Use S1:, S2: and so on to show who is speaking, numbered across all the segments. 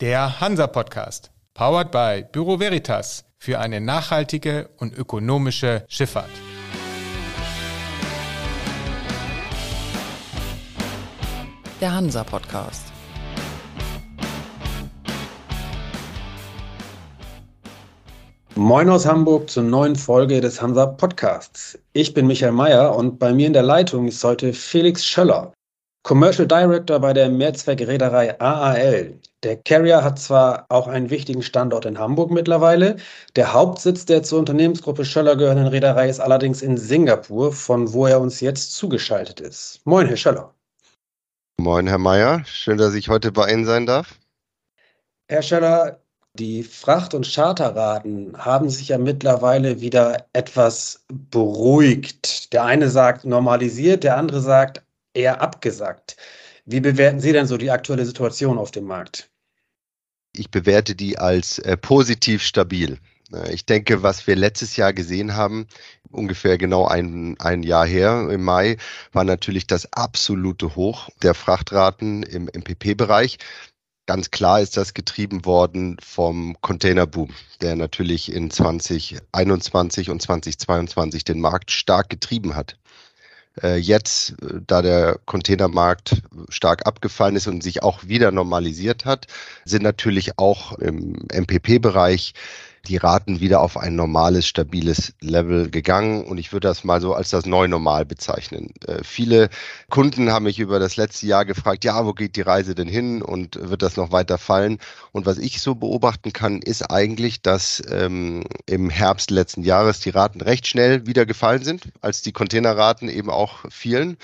S1: Der Hansa Podcast, powered by Büro Veritas für eine nachhaltige und ökonomische Schifffahrt.
S2: Der Hansa Podcast.
S3: Moin aus Hamburg zur neuen Folge des Hansa Podcasts. Ich bin Michael Mayer und bei mir in der Leitung ist heute Felix Schöller, Commercial Director bei der Mehrzweckreederei AAL. Der Carrier hat zwar auch einen wichtigen Standort in Hamburg mittlerweile, der Hauptsitz der zur Unternehmensgruppe Schöller gehörenden Reederei ist allerdings in Singapur, von wo er uns jetzt zugeschaltet ist. Moin, Herr Schöller.
S4: Moin, Herr Mayer. Schön, dass ich heute bei Ihnen sein darf.
S3: Herr Schöller, die Fracht- und Charterraten haben sich ja mittlerweile wieder etwas beruhigt. Der eine sagt normalisiert, der andere sagt eher abgesackt. Wie bewerten Sie denn so die aktuelle Situation auf dem Markt?
S4: Ich bewerte die als äh, positiv stabil. Ich denke, was wir letztes Jahr gesehen haben, ungefähr genau ein, ein Jahr her, im Mai, war natürlich das absolute Hoch der Frachtraten im MPP-Bereich. Ganz klar ist das getrieben worden vom Containerboom, der natürlich in 2021 und 2022 den Markt stark getrieben hat. Äh, jetzt, da der Containermarkt stark abgefallen ist und sich auch wieder normalisiert hat, sind natürlich auch im MPP-Bereich die Raten wieder auf ein normales, stabiles Level gegangen. Und ich würde das mal so als das Neunormal bezeichnen. Äh, viele Kunden haben mich über das letzte Jahr gefragt, ja, wo geht die Reise denn hin und wird das noch weiter fallen? Und was ich so beobachten kann, ist eigentlich, dass ähm, im Herbst letzten Jahres die Raten recht schnell wieder gefallen sind, als die Containerraten eben auch fielen.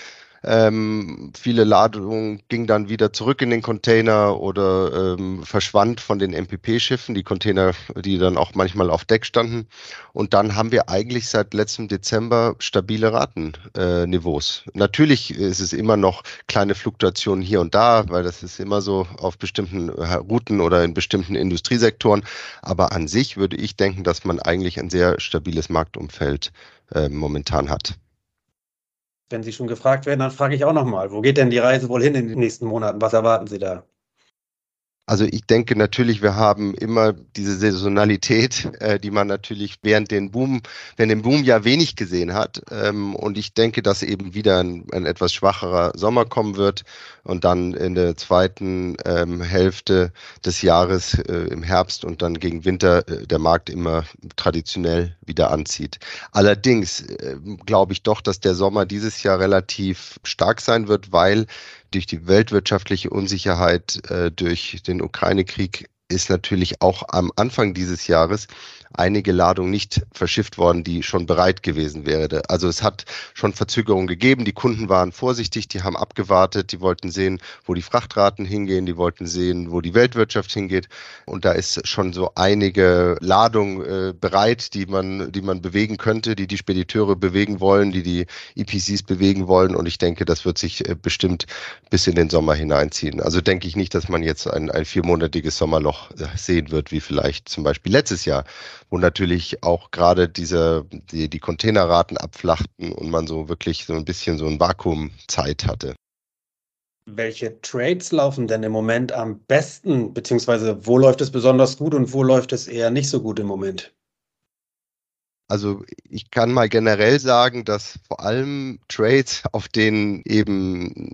S4: Ähm, viele Ladungen gingen dann wieder zurück in den Container oder ähm, verschwand von den MPP-Schiffen, die Container, die dann auch manchmal auf Deck standen. Und dann haben wir eigentlich seit letztem Dezember stabile Ratenniveaus. Äh, Natürlich ist es immer noch kleine Fluktuationen hier und da, weil das ist immer so auf bestimmten äh, Routen oder in bestimmten Industriesektoren. Aber an sich würde ich denken, dass man eigentlich ein sehr stabiles Marktumfeld äh, momentan hat.
S3: Wenn Sie schon gefragt werden, dann frage ich auch nochmal, wo geht denn die Reise wohl hin in den nächsten Monaten? Was erwarten Sie da?
S4: Also ich denke natürlich, wir haben immer diese Saisonalität, äh, die man natürlich während den Boom, während dem Boom ja wenig gesehen hat. Ähm, und ich denke, dass eben wieder ein, ein, etwas schwacherer Sommer kommen wird und dann in der zweiten ähm, Hälfte des Jahres äh, im Herbst und dann gegen Winter äh, der Markt immer traditionell wieder anzieht. Allerdings äh, glaube ich doch, dass der Sommer dieses Jahr relativ stark sein wird, weil durch die weltwirtschaftliche Unsicherheit, äh, durch den Ukraine-Krieg ist natürlich auch am Anfang dieses Jahres einige Ladungen nicht verschifft worden, die schon bereit gewesen wäre. Also es hat schon Verzögerungen gegeben. Die Kunden waren vorsichtig, die haben abgewartet, die wollten sehen, wo die Frachtraten hingehen, die wollten sehen, wo die Weltwirtschaft hingeht. Und da ist schon so einige Ladungen äh, bereit, die man, die man bewegen könnte, die die Spediteure bewegen wollen, die die EPCs bewegen wollen. Und ich denke, das wird sich äh, bestimmt bis in den Sommer hineinziehen. Also denke ich nicht, dass man jetzt ein, ein viermonatiges Sommerloch äh, sehen wird, wie vielleicht zum Beispiel letztes Jahr, wo natürlich auch gerade diese, die, die Containerraten abflachten und man so wirklich so ein bisschen so ein Vakuumzeit hatte.
S3: Welche Trades laufen denn im Moment am besten, beziehungsweise wo läuft es besonders gut und wo läuft es eher nicht so gut im Moment?
S4: Also ich kann mal generell sagen, dass vor allem Trades, auf denen eben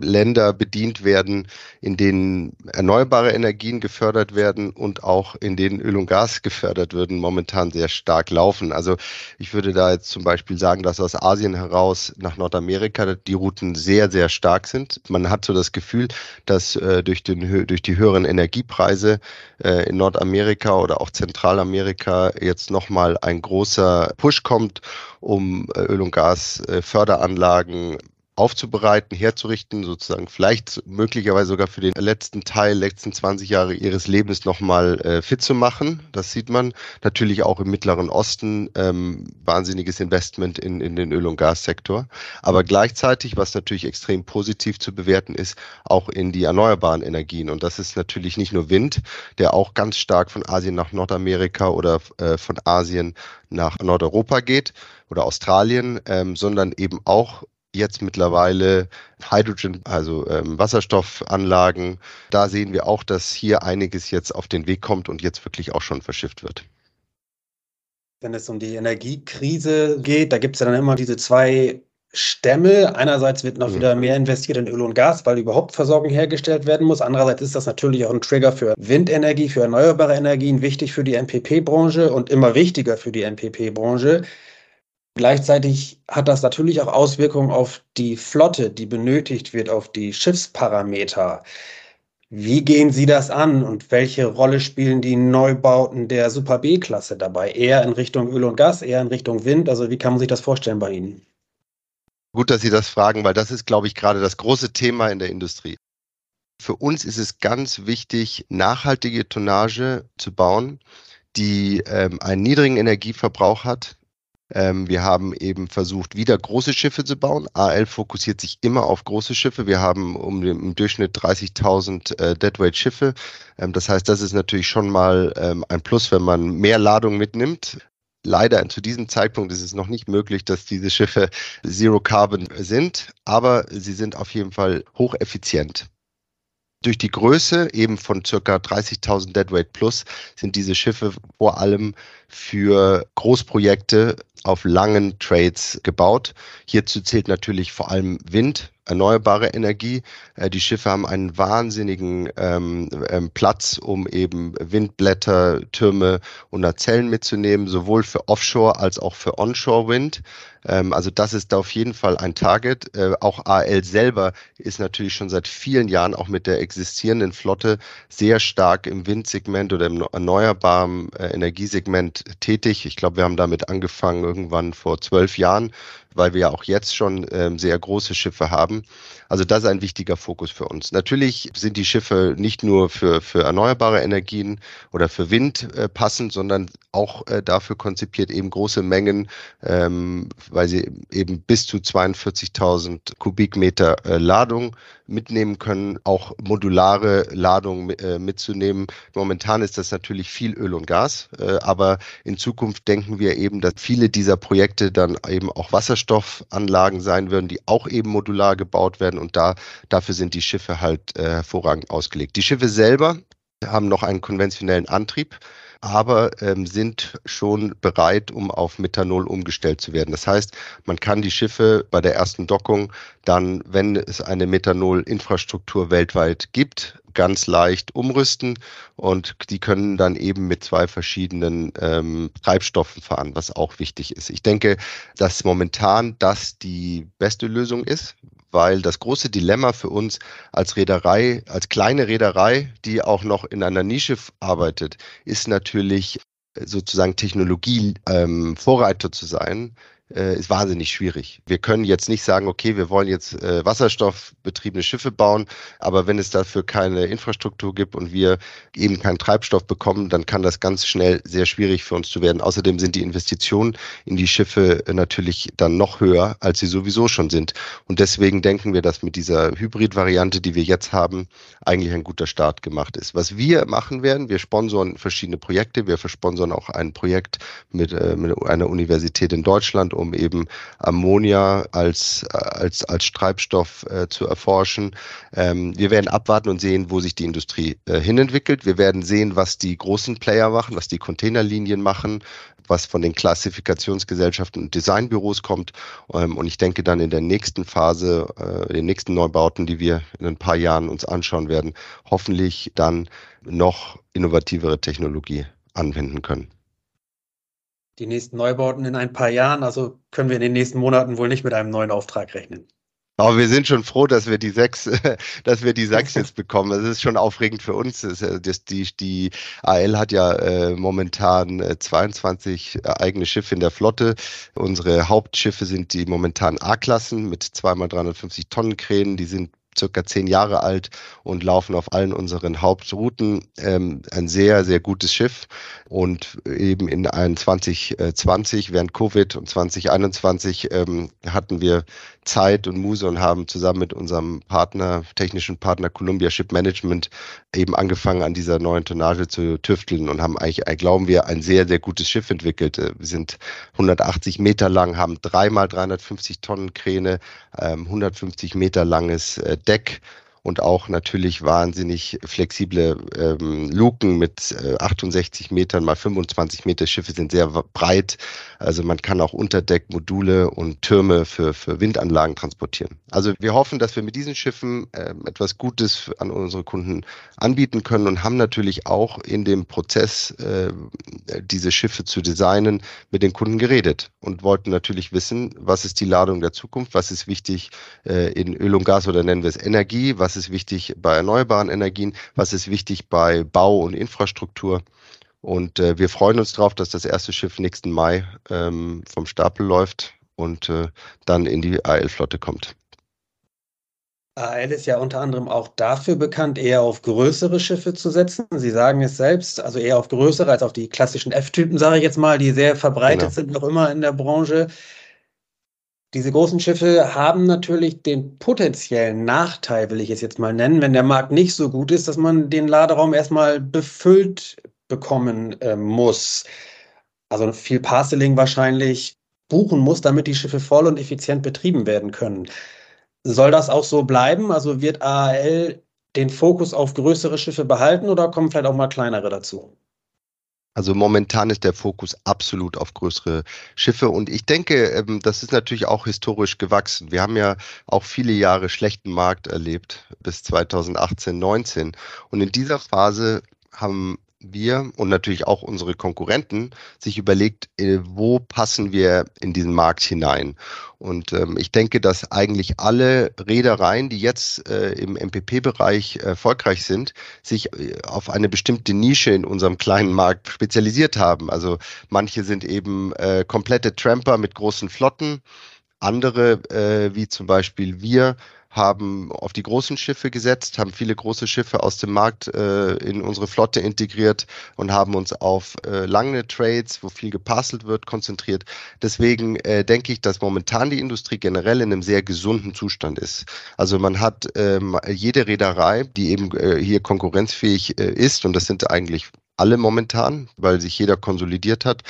S4: Länder bedient werden, in denen erneuerbare Energien gefördert werden und auch in denen Öl und Gas gefördert werden, momentan sehr stark laufen. Also ich würde da jetzt zum Beispiel sagen, dass aus Asien heraus nach Nordamerika die Routen sehr, sehr stark sind. Man hat so das Gefühl, dass äh, durch, den, durch die höheren Energiepreise äh, in Nordamerika oder auch Zentralamerika jetzt nochmal ein großer Push kommt, um äh, Öl- und Gasförderanlagen aufzubereiten, herzurichten, sozusagen vielleicht möglicherweise sogar für den letzten Teil, letzten 20 Jahre ihres Lebens nochmal äh, fit zu machen. Das sieht man. Natürlich auch im Mittleren Osten ähm, wahnsinniges Investment in, in den Öl- und Gassektor. Aber gleichzeitig, was natürlich extrem positiv zu bewerten ist, auch in die erneuerbaren Energien. Und das ist natürlich nicht nur Wind, der auch ganz stark von Asien nach Nordamerika oder äh, von Asien nach Nordeuropa geht oder Australien, ähm, sondern eben auch jetzt mittlerweile Hydrogen, also ähm, Wasserstoffanlagen. Da sehen wir auch, dass hier einiges jetzt auf den Weg kommt und jetzt wirklich auch schon verschifft wird.
S3: Wenn es um die Energiekrise geht, da gibt es ja dann immer diese zwei Stämme. Einerseits wird noch mhm. wieder mehr investiert in Öl und Gas, weil überhaupt Versorgung hergestellt werden muss. Andererseits ist das natürlich auch ein Trigger für Windenergie, für erneuerbare Energien, wichtig für die NPP-Branche und immer wichtiger für die NPP-Branche. Gleichzeitig hat das natürlich auch Auswirkungen auf die Flotte, die benötigt wird, auf die Schiffsparameter. Wie gehen Sie das an und welche Rolle spielen die Neubauten der Super B-Klasse dabei? Eher in Richtung Öl und Gas, eher in Richtung Wind? Also wie kann man sich das vorstellen bei Ihnen?
S4: Gut, dass Sie das fragen, weil das ist, glaube ich, gerade das große Thema in der Industrie. Für uns ist es ganz wichtig, nachhaltige Tonnage zu bauen, die ähm, einen niedrigen Energieverbrauch hat. Ähm, wir haben eben versucht, wieder große Schiffe zu bauen. AL fokussiert sich immer auf große Schiffe. Wir haben um im Durchschnitt 30.000 äh, Deadweight Schiffe. Ähm, das heißt, das ist natürlich schon mal ähm, ein Plus, wenn man mehr Ladung mitnimmt leider zu diesem Zeitpunkt ist es noch nicht möglich, dass diese Schiffe Zero Carbon sind, aber sie sind auf jeden Fall hocheffizient. Durch die Größe eben von circa 30.000 Deadweight plus sind diese Schiffe vor allem für Großprojekte auf langen Trades gebaut. Hierzu zählt natürlich vor allem Wind, erneuerbare Energie. Äh, die Schiffe haben einen wahnsinnigen ähm, ähm, Platz, um eben Windblätter, Türme und Nacellen mitzunehmen, sowohl für Offshore als auch für Onshore Wind. Ähm, also das ist da auf jeden Fall ein Target. Äh, auch AL selber ist natürlich schon seit vielen Jahren auch mit der existierenden Flotte sehr stark im Windsegment oder im erneuerbaren äh, Energiesegment tätig. Ich glaube, wir haben damit angefangen irgendwann vor zwölf Jahren weil wir ja auch jetzt schon ähm, sehr große Schiffe haben. Also das ist ein wichtiger Fokus für uns. Natürlich sind die Schiffe nicht nur für, für erneuerbare Energien oder für Wind äh, passend, sondern auch äh, dafür konzipiert, eben große Mengen, ähm, weil sie eben bis zu 42.000 Kubikmeter äh, Ladung mitnehmen können, auch modulare Ladung äh, mitzunehmen. Momentan ist das natürlich viel Öl und Gas, äh, aber in Zukunft denken wir eben, dass viele dieser Projekte dann eben auch Wasserstoffanlagen sein werden, die auch eben modular gebaut werden und da dafür sind die Schiffe halt hervorragend ausgelegt. Die Schiffe selber haben noch einen konventionellen Antrieb aber ähm, sind schon bereit, um auf Methanol umgestellt zu werden. Das heißt, man kann die Schiffe bei der ersten Dockung dann, wenn es eine Methanol-Infrastruktur weltweit gibt, ganz leicht umrüsten und die können dann eben mit zwei verschiedenen ähm, Treibstoffen fahren, was auch wichtig ist. Ich denke, dass momentan das die beste Lösung ist, weil das große Dilemma für uns als Reederei, als kleine Reederei, die auch noch in einer Nische arbeitet, ist natürlich sozusagen Technologie ähm, Vorreiter zu sein, äh, ist wahnsinnig schwierig. Wir können jetzt nicht sagen, okay, wir wollen jetzt äh, wasserstoffbetriebene Schiffe bauen, aber wenn es dafür keine Infrastruktur gibt und wir eben keinen Treibstoff bekommen, dann kann das ganz schnell sehr schwierig für uns zu werden. Außerdem sind die Investitionen in die Schiffe natürlich dann noch höher, als sie sowieso schon sind. Und deswegen denken wir, dass mit dieser Hybrid-Variante, die wir jetzt haben, eigentlich ein guter Start gemacht ist. Was wir machen werden, wir sponsoren verschiedene Projekte. Wir versponsern auch ein Projekt mit, äh, mit einer Universität in Deutschland um eben Ammonia als, als, als Treibstoff äh, zu erforschen. Ähm, wir werden abwarten und sehen, wo sich die Industrie äh, hinentwickelt. Wir werden sehen, was die großen Player machen, was die Containerlinien machen, was von den Klassifikationsgesellschaften und Designbüros kommt. Ähm, und ich denke dann in der nächsten Phase, äh, den nächsten Neubauten, die wir in ein paar Jahren uns anschauen werden, hoffentlich dann noch innovativere Technologie anwenden können
S3: die nächsten Neubauten in ein paar Jahren. Also können wir in den nächsten Monaten wohl nicht mit einem neuen Auftrag rechnen.
S4: Aber wir sind schon froh, dass wir die sechs, dass wir die sechs jetzt bekommen. Das ist schon aufregend für uns. Das, die, die AL hat ja äh, momentan 22 äh, eigene Schiffe in der Flotte. Unsere Hauptschiffe sind die momentan A-Klassen mit zweimal 350 Tonnen Kränen. Die sind circa zehn Jahre alt und laufen auf allen unseren Hauptrouten. Ähm, ein sehr, sehr gutes Schiff. Und eben in 2020, während Covid und 2021 ähm, hatten wir Zeit und Muse und haben zusammen mit unserem Partner, technischen Partner Columbia Ship Management eben angefangen, an dieser neuen Tonnage zu tüfteln und haben eigentlich, äh, glauben wir, ein sehr, sehr gutes Schiff entwickelt. Äh, wir sind 180 Meter lang, haben dreimal 350 Tonnen Kräne, 150 ähm, Meter langes äh, Deck und auch natürlich wahnsinnig flexible ähm, Luken mit äh, 68 Metern mal 25 Meter. Schiffe sind sehr breit. Also man kann auch Unterdeckmodule und Türme für, für Windanlagen transportieren. Also wir hoffen, dass wir mit diesen Schiffen äh, etwas Gutes an unsere Kunden anbieten können und haben natürlich auch in dem Prozess, äh, diese Schiffe zu designen, mit den Kunden geredet und wollten natürlich wissen, was ist die Ladung der Zukunft, was ist wichtig äh, in Öl und Gas oder nennen wir es Energie, was was ist wichtig bei erneuerbaren Energien, was ist wichtig bei Bau und Infrastruktur. Und äh, wir freuen uns darauf, dass das erste Schiff nächsten Mai ähm, vom Stapel läuft und äh, dann in die AL-Flotte kommt.
S3: AL ist ja unter anderem auch dafür bekannt, eher auf größere Schiffe zu setzen. Sie sagen es selbst, also eher auf größere als auf die klassischen F-Typen, sage ich jetzt mal, die sehr verbreitet genau. sind noch immer in der Branche. Diese großen Schiffe haben natürlich den potenziellen Nachteil, will ich es jetzt mal nennen, wenn der Markt nicht so gut ist, dass man den Laderaum erstmal befüllt bekommen äh, muss. Also viel Parceling wahrscheinlich buchen muss, damit die Schiffe voll und effizient betrieben werden können. Soll das auch so bleiben? Also wird AAL den Fokus auf größere Schiffe behalten oder kommen vielleicht auch mal kleinere dazu?
S4: Also momentan ist der Fokus absolut auf größere Schiffe und ich denke, ähm, das ist natürlich auch historisch gewachsen. Wir haben ja auch viele Jahre schlechten Markt erlebt bis 2018, 19 und in dieser Phase haben wir und natürlich auch unsere Konkurrenten sich überlegt, äh, wo passen wir in diesen Markt hinein. Und ähm, ich denke, dass eigentlich alle Reedereien, die jetzt äh, im MPP-Bereich erfolgreich sind, sich äh, auf eine bestimmte Nische in unserem kleinen Markt spezialisiert haben. Also manche sind eben äh, komplette Tramper mit großen Flotten. Andere, äh, wie zum Beispiel wir, haben auf die großen Schiffe gesetzt, haben viele große Schiffe aus dem Markt äh, in unsere Flotte integriert und haben uns auf äh, lange Trades, wo viel geparcelt wird, konzentriert. Deswegen äh, denke ich, dass momentan die Industrie generell in einem sehr gesunden Zustand ist. Also man hat ähm, jede Reederei, die eben äh, hier konkurrenzfähig äh, ist, und das sind eigentlich alle momentan, weil sich jeder konsolidiert hat,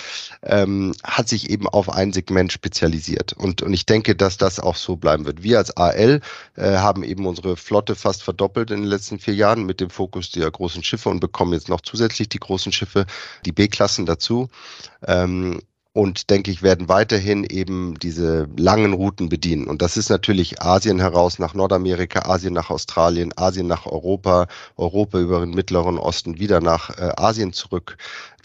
S4: ähm, hat sich eben auf ein Segment spezialisiert. Und, und ich denke, dass das auch so bleiben wird. Wir als AL äh, haben eben unsere Flotte fast verdoppelt in den letzten vier Jahren mit dem Fokus der großen Schiffe und bekommen jetzt noch zusätzlich die großen Schiffe, die B-Klassen dazu. Ähm, und denke ich, werden weiterhin eben diese langen Routen bedienen. Und das ist natürlich Asien heraus nach Nordamerika, Asien nach Australien, Asien nach Europa, Europa über den Mittleren Osten wieder nach äh, Asien zurück.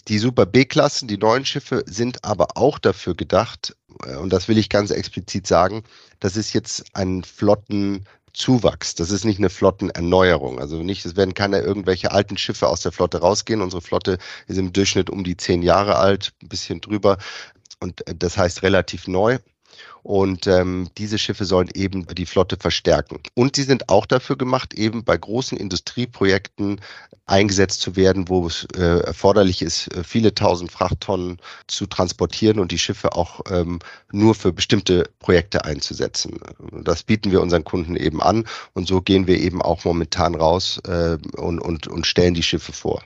S4: Die Super B-Klassen, die neuen Schiffe, sind aber auch dafür gedacht, äh, und das will ich ganz explizit sagen, das ist jetzt ein Flotten Zuwachs. Das ist nicht eine Flottenerneuerung. Also nicht, es werden keine irgendwelche alten Schiffe aus der Flotte rausgehen. Unsere Flotte ist im Durchschnitt um die zehn Jahre alt, ein bisschen drüber. Und äh, das heißt relativ neu. Und ähm, diese Schiffe sollen eben die Flotte verstärken. Und sie sind auch dafür gemacht, eben bei großen Industrieprojekten eingesetzt zu werden, wo es äh, erforderlich ist, äh, viele tausend Frachttonnen zu transportieren und die Schiffe auch ähm, nur für bestimmte Projekte einzusetzen. Das bieten wir unseren Kunden eben an und so gehen wir eben auch momentan raus äh, und, und, und stellen die Schiffe vor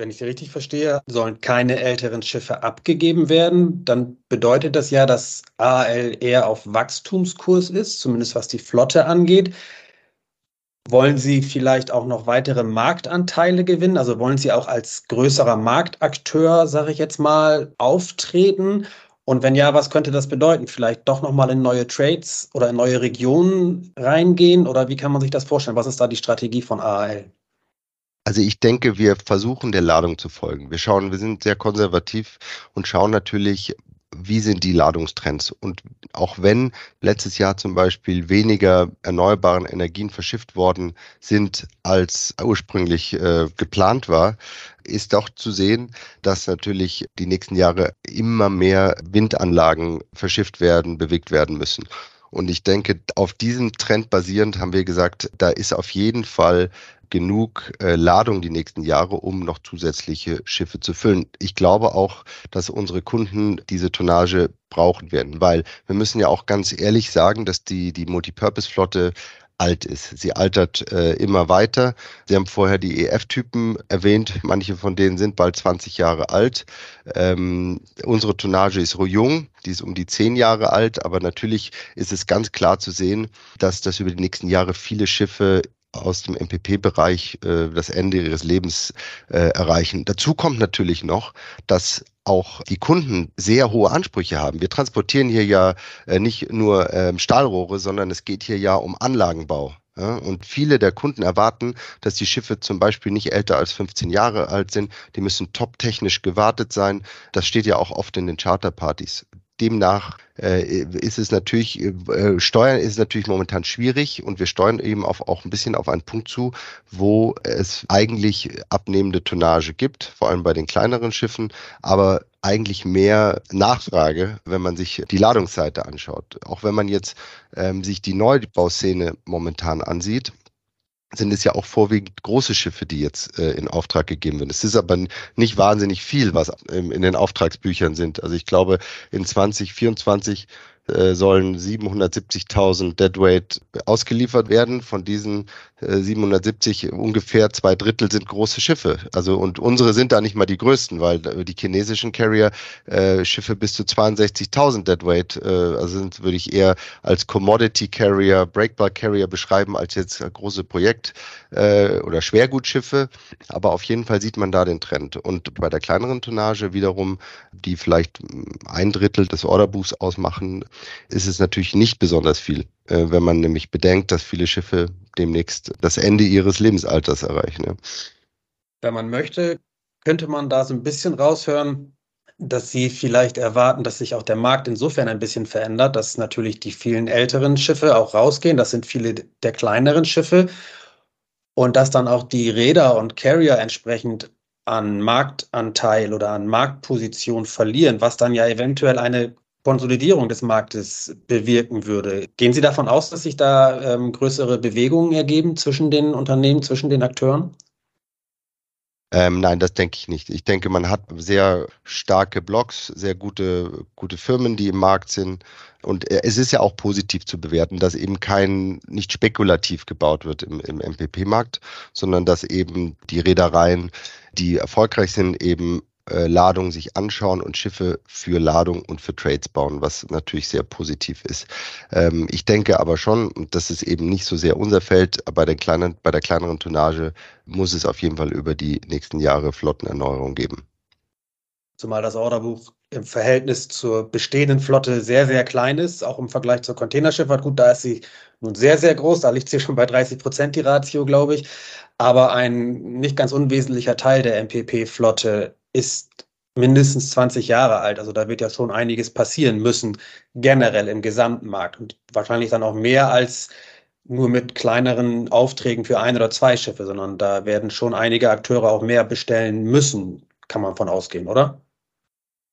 S3: wenn ich Sie richtig verstehe, sollen keine älteren Schiffe abgegeben werden. Dann bedeutet das ja, dass AL eher auf Wachstumskurs ist, zumindest was die Flotte angeht. Wollen Sie vielleicht auch noch weitere Marktanteile gewinnen? Also wollen Sie auch als größerer Marktakteur, sage ich jetzt mal, auftreten? Und wenn ja, was könnte das bedeuten? Vielleicht doch nochmal in neue Trades oder in neue Regionen reingehen? Oder wie kann man sich das vorstellen? Was ist da die Strategie von AAL?
S4: Also ich denke, wir versuchen der Ladung zu folgen. Wir schauen, wir sind sehr konservativ und schauen natürlich, wie sind die Ladungstrends? Und auch wenn letztes Jahr zum Beispiel weniger erneuerbaren Energien verschifft worden sind, als ursprünglich äh, geplant war, ist auch zu sehen, dass natürlich die nächsten Jahre immer mehr Windanlagen verschifft werden, bewegt werden müssen. Und ich denke, auf diesem Trend basierend haben wir gesagt, da ist auf jeden Fall genug äh, Ladung die nächsten Jahre, um noch zusätzliche Schiffe zu füllen. Ich glaube auch, dass unsere Kunden diese Tonnage brauchen werden, weil wir müssen ja auch ganz ehrlich sagen, dass die, die Multipurpose-Flotte alt ist. Sie altert äh, immer weiter. Sie haben vorher die EF-Typen erwähnt. Manche von denen sind bald 20 Jahre alt. Ähm, unsere Tonnage ist jung. Die ist um die 10 Jahre alt. Aber natürlich ist es ganz klar zu sehen, dass das über die nächsten Jahre viele Schiffe aus dem MPP-Bereich äh, das Ende ihres Lebens äh, erreichen. Dazu kommt natürlich noch, dass auch die Kunden sehr hohe Ansprüche haben. Wir transportieren hier ja äh, nicht nur ähm, Stahlrohre, sondern es geht hier ja um Anlagenbau. Ja, und viele der Kunden erwarten, dass die Schiffe zum Beispiel nicht älter als 15 Jahre alt sind. Die müssen top technisch gewartet sein. Das steht ja auch oft in den Charterpartys. Demnach äh, ist es natürlich, äh, Steuern ist natürlich momentan schwierig und wir steuern eben auf, auch ein bisschen auf einen Punkt zu, wo es eigentlich abnehmende Tonnage gibt, vor allem bei den kleineren Schiffen, aber eigentlich mehr Nachfrage, wenn man sich die Ladungsseite anschaut. Auch wenn man jetzt ähm, sich die Neubauszene momentan ansieht, sind es ja auch vorwiegend große Schiffe, die jetzt äh, in Auftrag gegeben werden. Es ist aber nicht wahnsinnig viel, was in, in den Auftragsbüchern sind. Also ich glaube, in 2024 äh, sollen 770.000 Deadweight ausgeliefert werden. Von diesen äh, 770 ungefähr zwei Drittel sind große Schiffe. Also und unsere sind da nicht mal die größten, weil die chinesischen Carrier äh, Schiffe bis zu 62.000 Deadweight, äh, also sind würde ich eher als Commodity Carrier, Breakbar Carrier beschreiben als jetzt große Projekt äh, oder Schwergutschiffe. Aber auf jeden Fall sieht man da den Trend. Und bei der kleineren Tonnage wiederum, die vielleicht ein Drittel des Orderbuchs ausmachen, ist es natürlich nicht besonders viel, äh, wenn man nämlich bedenkt, dass viele Schiffe demnächst das Ende ihres Lebensalters erreichen.
S3: Wenn man möchte, könnte man da so ein bisschen raushören, dass Sie vielleicht erwarten, dass sich auch der Markt insofern ein bisschen verändert, dass natürlich die vielen älteren Schiffe auch rausgehen. Das sind viele der kleineren Schiffe. Und dass dann auch die Räder und Carrier entsprechend an Marktanteil oder an Marktposition verlieren, was dann ja eventuell eine Konsolidierung des Marktes bewirken würde. Gehen Sie davon aus, dass sich da ähm, größere Bewegungen ergeben zwischen den Unternehmen, zwischen den Akteuren?
S4: Ähm, nein, das denke ich nicht. Ich denke, man hat sehr starke Blocks, sehr gute, gute Firmen, die im Markt sind. Und äh, es ist ja auch positiv zu bewerten, dass eben kein, nicht spekulativ gebaut wird im, im MPP-Markt, sondern dass eben die Reedereien, die erfolgreich sind, eben äh, Ladung sich anschauen und Schiffe für Ladung und für Trades bauen, was natürlich sehr positiv ist. Ähm, ich denke aber schon, und das ist eben nicht so sehr unser Feld, bei der, kleinen, bei der kleineren Tonnage muss es auf jeden Fall über die nächsten Jahre Flottenerneuerung geben.
S3: Zumal das Orderbuch im Verhältnis zur bestehenden Flotte sehr, sehr klein ist, auch im Vergleich zur Containerschifffahrt. Gut, da ist sie nun sehr, sehr groß, da liegt sie schon bei 30 Prozent die Ratio, glaube ich. Aber ein nicht ganz unwesentlicher Teil der MPP-Flotte ist mindestens 20 Jahre alt. Also da wird ja schon einiges passieren müssen, generell im gesamten Markt. Und wahrscheinlich dann auch mehr als nur mit kleineren Aufträgen für ein oder zwei Schiffe, sondern da werden schon einige Akteure auch mehr bestellen müssen, kann man von ausgehen, oder?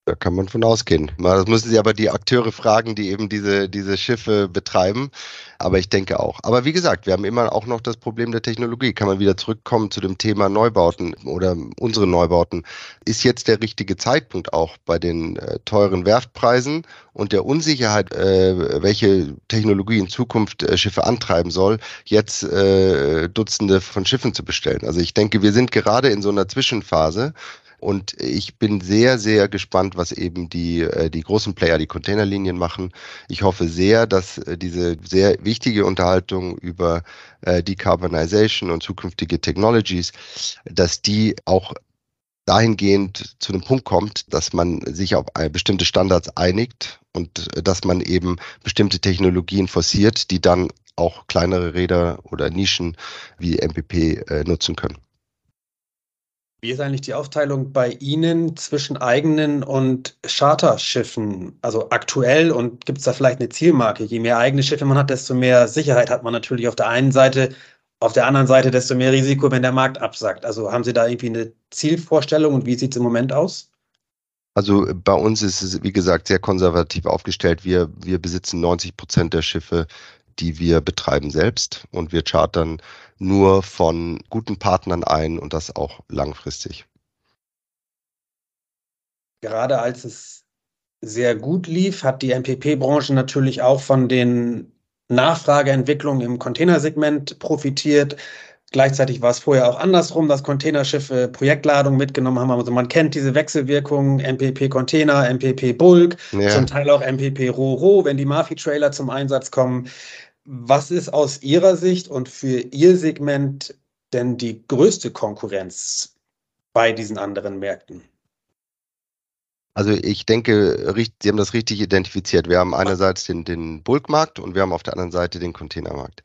S4: Da kann man von ausgehen. Das müssen Sie aber die Akteure fragen, die eben diese, diese Schiffe betreiben. Aber ich denke auch. Aber wie gesagt, wir haben immer auch noch das Problem der Technologie. Kann man wieder zurückkommen zu dem Thema Neubauten oder unsere Neubauten. Ist jetzt der richtige Zeitpunkt auch bei den äh, teuren Werftpreisen und der Unsicherheit, äh, welche Technologie in Zukunft äh, Schiffe antreiben soll, jetzt äh, Dutzende von Schiffen zu bestellen. Also ich denke, wir sind gerade in so einer Zwischenphase und ich bin sehr, sehr gespannt, was eben die, äh, die großen Player, die Containerlinien machen. Ich hoffe sehr, dass äh, diese sehr wichtige Unterhaltung über äh, Decarbonization und zukünftige Technologies, dass die auch dahingehend zu einem Punkt kommt, dass man sich auf bestimmte Standards einigt und dass man eben bestimmte Technologien forciert, die dann auch kleinere Räder oder Nischen wie MPP nutzen können.
S3: Wie ist eigentlich die Aufteilung bei Ihnen zwischen eigenen und Charterschiffen? Also aktuell und gibt es da vielleicht eine Zielmarke? Je mehr eigene Schiffe man hat, desto mehr Sicherheit hat man natürlich auf der einen Seite. Auf der anderen Seite desto mehr Risiko, wenn der Markt absackt. Also haben Sie da irgendwie eine Zielvorstellung und wie sieht es im Moment aus?
S4: Also bei uns ist es, wie gesagt, sehr konservativ aufgestellt. Wir, wir besitzen 90 Prozent der Schiffe, die wir betreiben selbst und wir chartern nur von guten Partnern ein und das auch langfristig.
S3: Gerade als es sehr gut lief, hat die MPP-Branche natürlich auch von den Nachfrageentwicklungen im Containersegment profitiert. Gleichzeitig war es vorher auch andersrum, dass Containerschiffe Projektladungen mitgenommen haben. Also man kennt diese Wechselwirkungen, MPP Container, MPP Bulk, ja. zum Teil auch MPP Ro-Ro, wenn die Mafi-Trailer zum Einsatz kommen. Was ist aus Ihrer Sicht und für Ihr Segment denn die größte Konkurrenz bei diesen anderen Märkten?
S4: Also ich denke, Sie haben das richtig identifiziert. Wir haben einerseits den, den Bulkmarkt und wir haben auf der anderen Seite den Containermarkt.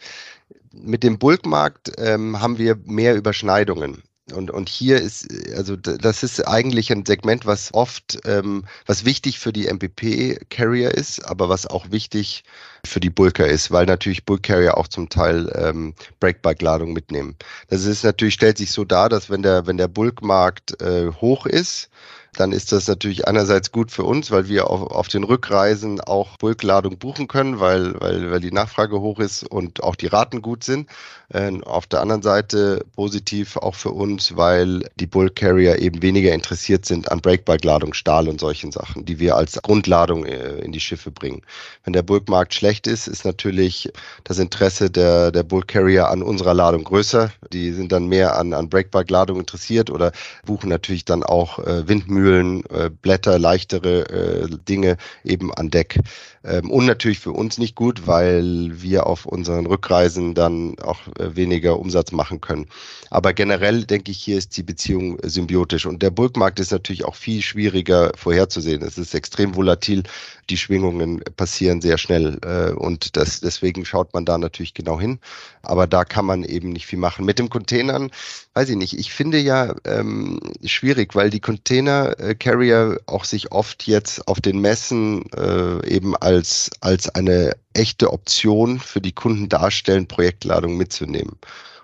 S4: Mit dem Bulkmarkt ähm, haben wir mehr Überschneidungen. Und, und hier ist, also das ist eigentlich ein Segment, was oft, ähm, was wichtig für die MPP-Carrier ist, aber was auch wichtig für die Bulker ist, weil natürlich Bulk-Carrier auch zum Teil ähm, Breakbike-Ladung mitnehmen. Das ist natürlich, stellt sich so dar, dass wenn der, wenn der Bulkmarkt äh, hoch ist, dann ist das natürlich einerseits gut für uns, weil wir auf, auf den Rückreisen auch Bulkladung buchen können, weil, weil, weil die Nachfrage hoch ist und auch die Raten gut sind. Äh, auf der anderen Seite positiv auch für uns, weil die Bulk Carrier eben weniger interessiert sind an Breakbike-Ladung, Stahl und solchen Sachen, die wir als Grundladung äh, in die Schiffe bringen. Wenn der Bulkmarkt schlecht ist, ist natürlich das Interesse der, der Bulk Carrier an unserer Ladung größer. Die sind dann mehr an, an Breakbike-Ladung interessiert oder buchen natürlich dann auch äh, Windmühlen Mühlen, äh, Blätter, leichtere äh, Dinge eben an Deck. Ähm, und natürlich für uns nicht gut, weil wir auf unseren Rückreisen dann auch äh, weniger Umsatz machen können. Aber generell denke ich, hier ist die Beziehung symbiotisch. Und der Bulkmarkt ist natürlich auch viel schwieriger vorherzusehen. Es ist extrem volatil. Die Schwingungen passieren sehr schnell. Äh, und das, deswegen schaut man da natürlich genau hin. Aber da kann man eben nicht viel machen. Mit den Containern, weiß ich nicht. Ich finde ja ähm, schwierig, weil die Container Carrier auch sich oft jetzt auf den Messen äh, eben als als, als eine echte Option für die Kunden darstellen, Projektladung mitzunehmen.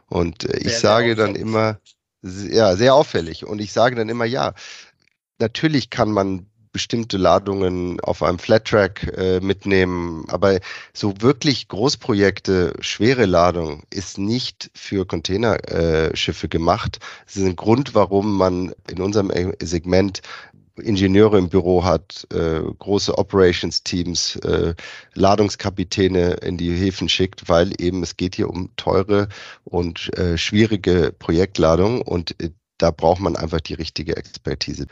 S4: Und äh, ich sehr, sage sehr dann immer, ja, sehr auffällig. Und ich sage dann immer, ja, natürlich kann man bestimmte Ladungen auf einem Flat-Track äh, mitnehmen. Aber so wirklich Großprojekte, schwere Ladung ist nicht für Containerschiffe äh, gemacht. Das ist ein Grund, warum man in unserem äh, Segment Ingenieure im Büro hat, äh, große Operations-Teams, äh, Ladungskapitäne in die Häfen schickt, weil eben es geht hier um teure und äh, schwierige Projektladung und äh, da braucht man einfach die richtige Expertise.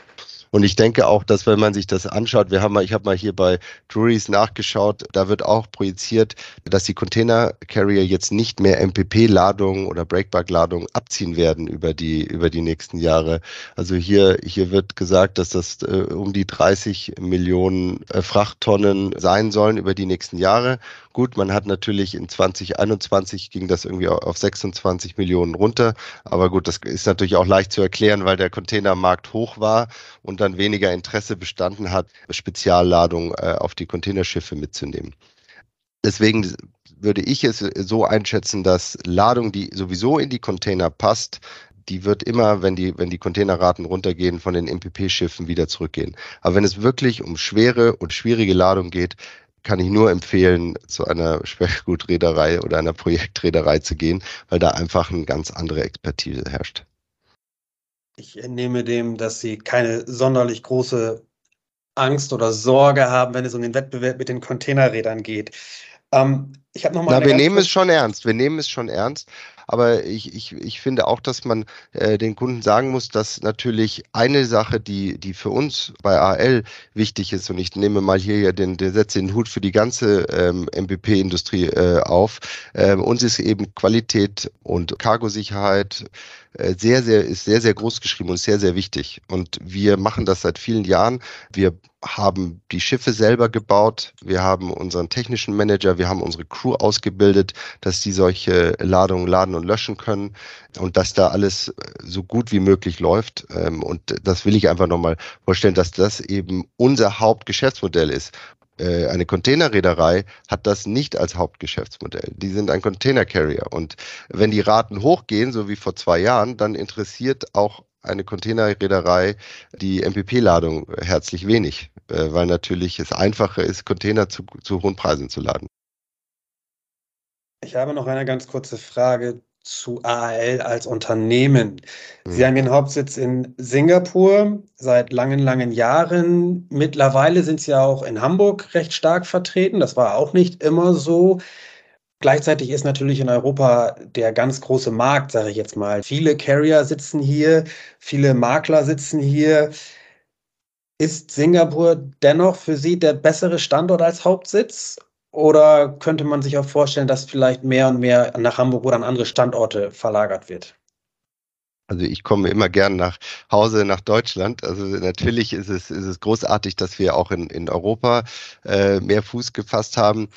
S4: Und ich denke auch, dass wenn man sich das anschaut, wir haben mal, ich habe mal hier bei Drury's nachgeschaut, da wird auch projiziert, dass die Container Carrier jetzt nicht mehr MPP-Ladungen oder Breakback-Ladungen abziehen werden über die über die nächsten Jahre. Also hier hier wird gesagt, dass das äh, um die 30 Millionen äh, Frachttonnen sein sollen über die nächsten Jahre. Gut, man hat natürlich in 2021 ging das irgendwie auf 26 Millionen runter, aber gut, das ist natürlich auch leicht zu erklären, weil der Containermarkt hoch war und dann weniger Interesse bestanden hat, Spezialladung äh, auf die Containerschiffe mitzunehmen. Deswegen würde ich es so einschätzen, dass Ladung, die sowieso in die Container passt, die wird immer, wenn die, wenn die Containerraten runtergehen, von den MPP-Schiffen wieder zurückgehen. Aber wenn es wirklich um schwere und schwierige Ladung geht, kann ich nur empfehlen, zu einer Speckgutreederei oder einer Projektreederei zu gehen, weil da einfach eine ganz andere Expertise herrscht.
S3: Ich entnehme dem, dass Sie keine sonderlich große Angst oder Sorge haben, wenn es um den Wettbewerb mit den Containerrädern geht.
S4: Ähm, ich habe noch mal. Na, wir nehmen es schon ernst. Wir nehmen es schon ernst. Aber ich, ich, ich finde auch, dass man äh, den Kunden sagen muss, dass natürlich eine Sache, die, die für uns bei AL wichtig ist, und ich nehme mal hier ja den, den setze den Hut für die ganze ähm, MPP-Industrie äh, auf, äh, uns ist eben Qualität und Cargosicherheit sehr, sehr, ist sehr, sehr groß geschrieben und sehr, sehr wichtig. Und wir machen das seit vielen Jahren. Wir haben die Schiffe selber gebaut, wir haben unseren technischen Manager, wir haben unsere Crew ausgebildet, dass die solche Ladungen laden und löschen können und dass da alles so gut wie möglich läuft. Ähm, und das will ich einfach nochmal vorstellen, dass das eben unser Hauptgeschäftsmodell ist äh, eine Containerreederei hat das nicht als Hauptgeschäftsmodell. Die sind ein Container Carrier. Und wenn die Raten hochgehen, so wie vor zwei Jahren, dann interessiert auch eine Containerreederei die MPP-Ladung herzlich wenig, äh, weil natürlich es einfacher ist, Container zu, zu hohen Preisen zu laden.
S3: Ich habe noch eine ganz kurze Frage zu AAL als Unternehmen. Sie haben Ihren Hauptsitz in Singapur seit langen, langen Jahren. Mittlerweile sind Sie ja auch in Hamburg recht stark vertreten. Das war auch nicht immer so. Gleichzeitig ist natürlich in Europa der ganz große Markt, sage ich jetzt mal. Viele Carrier sitzen hier, viele Makler sitzen hier. Ist Singapur dennoch für Sie der bessere Standort als Hauptsitz? Oder könnte man sich auch vorstellen, dass vielleicht mehr und mehr nach Hamburg oder an andere Standorte verlagert wird?
S4: Also ich komme immer gern nach Hause nach Deutschland. Also natürlich ist es, ist es großartig, dass wir auch in, in Europa äh, mehr Fuß gefasst haben.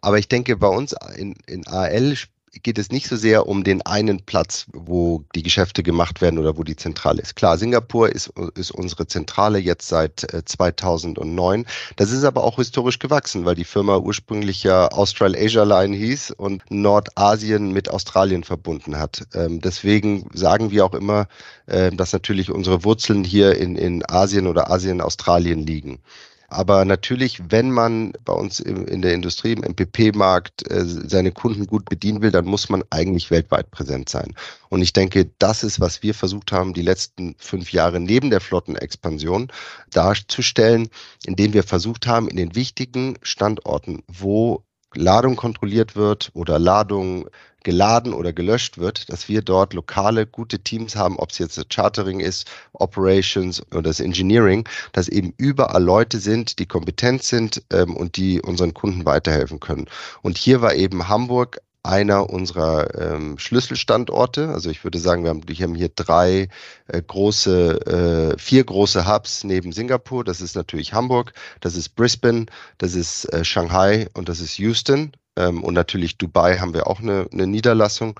S4: Aber ich denke, bei uns in, in AL geht es nicht so sehr um den einen Platz, wo die Geschäfte gemacht werden oder wo die Zentrale ist. Klar, Singapur ist, ist unsere Zentrale jetzt seit 2009. Äh, das ist aber auch historisch gewachsen, weil die Firma ursprünglich ja Austral Asia Line hieß und Nordasien mit Australien verbunden hat. Ähm, deswegen sagen wir auch immer, äh, dass natürlich unsere Wurzeln hier in, in Asien oder Asien-Australien liegen. Aber natürlich, wenn man bei uns in der Industrie, im MPP-Markt äh, seine Kunden gut bedienen will, dann muss man eigentlich weltweit präsent sein. Und ich denke, das ist, was wir versucht haben, die letzten fünf Jahre neben der Flottenexpansion darzustellen, indem wir versucht haben, in den wichtigen Standorten, wo Ladung kontrolliert wird oder Ladung geladen oder gelöscht wird, dass wir dort lokale gute Teams haben, ob es jetzt das Chartering ist, Operations oder das Engineering, dass eben überall Leute sind, die kompetent sind ähm, und die unseren Kunden weiterhelfen können. Und hier war eben Hamburg einer unserer ähm, Schlüsselstandorte. Also ich würde sagen, wir haben, wir haben hier drei äh, große, äh, vier große Hubs neben Singapur. Das ist natürlich Hamburg, das ist Brisbane, das ist äh, Shanghai und das ist Houston. Ähm, und natürlich Dubai haben wir auch eine, eine Niederlassung.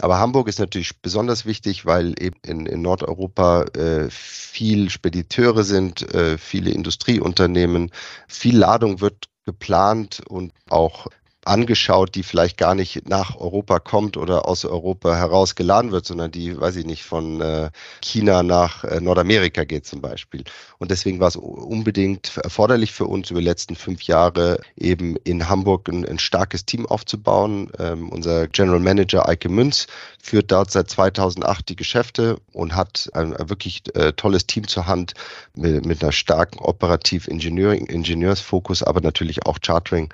S4: Aber Hamburg ist natürlich besonders wichtig, weil eben in, in Nordeuropa äh, viel Spediteure sind, äh, viele Industrieunternehmen, viel Ladung wird geplant und auch angeschaut, die vielleicht gar nicht nach Europa kommt oder aus Europa heraus geladen wird, sondern die, weiß ich nicht, von äh, China nach äh, Nordamerika geht zum Beispiel. Und deswegen war es unbedingt erforderlich für uns über die letzten fünf Jahre eben in Hamburg ein, ein starkes Team aufzubauen. Ähm, unser General Manager Eike Münz führt dort seit 2008 die Geschäfte und hat ein, ein wirklich äh, tolles Team zur Hand mit, mit einer starken operativ Ingenieursfokus, aber natürlich auch Chartering.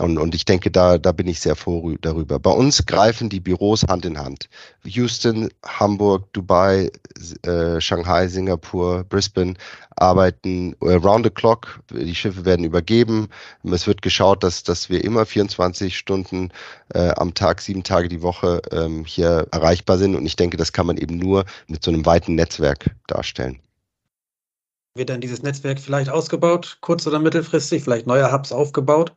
S4: Und, und ich denke, da, da bin ich sehr froh darüber. Bei uns greifen die Büros Hand in Hand. Houston, Hamburg, Dubai, äh, Shanghai, Singapur, Brisbane arbeiten äh, round the clock. Die Schiffe werden übergeben. Es wird geschaut, dass, dass wir immer 24 Stunden äh, am Tag, sieben Tage die Woche ähm, hier erreichbar sind. Und ich denke, das kann man eben nur mit so einem weiten Netzwerk darstellen.
S3: Wird dann dieses Netzwerk vielleicht ausgebaut, kurz- oder mittelfristig, vielleicht neue Hubs aufgebaut?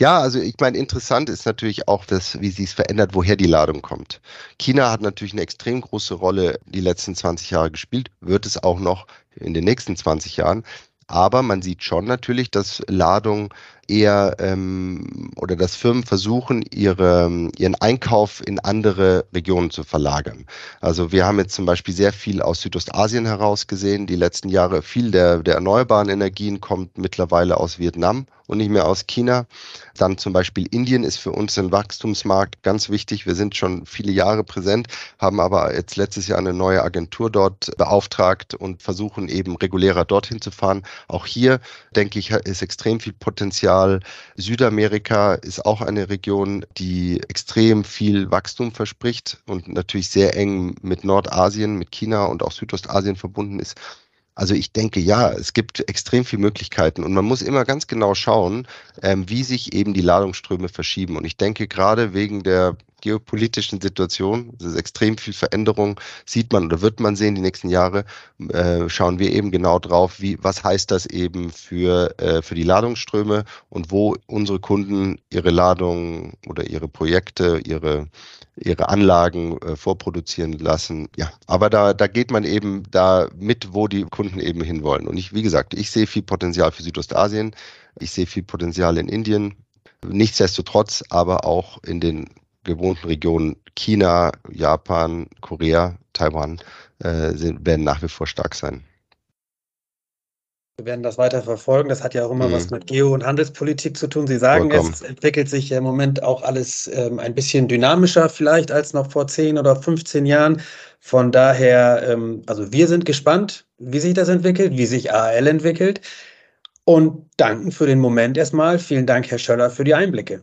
S4: Ja, also ich meine, interessant ist natürlich auch, das, wie sie es verändert, woher die Ladung kommt. China hat natürlich eine extrem große Rolle die letzten 20 Jahre gespielt, wird es auch noch in den nächsten 20 Jahren. Aber man sieht schon natürlich, dass Ladung eher ähm, oder dass Firmen versuchen, ihre, ihren Einkauf in andere Regionen zu verlagern. Also wir haben jetzt zum Beispiel sehr viel aus Südostasien heraus gesehen. Die letzten Jahre viel der, der erneuerbaren Energien kommt mittlerweile aus Vietnam und nicht mehr aus China. Dann zum Beispiel Indien ist für uns ein Wachstumsmarkt ganz wichtig. Wir sind schon viele Jahre präsent, haben aber jetzt letztes Jahr eine neue Agentur dort beauftragt und versuchen eben regulärer dorthin zu fahren. Auch hier, denke ich, ist extrem viel Potenzial Portugal. Südamerika ist auch eine Region, die extrem viel Wachstum verspricht und natürlich sehr eng mit Nordasien, mit China und auch Südostasien verbunden ist. Also ich denke, ja, es gibt extrem viele Möglichkeiten und man muss immer ganz genau schauen, ähm, wie sich eben die Ladungsströme verschieben. Und ich denke, gerade wegen der geopolitischen Situation, es ist extrem viel Veränderung, sieht man oder wird man sehen die nächsten Jahre, äh, schauen wir eben genau drauf, wie, was heißt das eben für, äh, für die Ladungsströme und wo unsere Kunden ihre Ladungen oder ihre Projekte, ihre, ihre Anlagen äh, vorproduzieren lassen. Ja, aber da, da geht man eben da mit, wo die Kunden eben hinwollen. Und ich, wie gesagt, ich sehe viel Potenzial für Südostasien, ich sehe viel Potenzial in Indien, Nichtsdestotrotz aber auch in den gewohnten Regionen China, Japan, Korea, Taiwan äh, sind, werden nach wie vor stark sein.
S3: Wir werden das weiter verfolgen. Das hat ja auch immer mhm. was mit Geo- und Handelspolitik zu tun. Sie sagen, Vollkommen. es entwickelt sich im Moment auch alles ähm, ein bisschen dynamischer vielleicht als noch vor 10 oder 15 Jahren. Von daher, ähm, also wir sind gespannt, wie sich das entwickelt, wie sich AL entwickelt. Und danken für den Moment erstmal. Vielen Dank, Herr Schöller, für die Einblicke.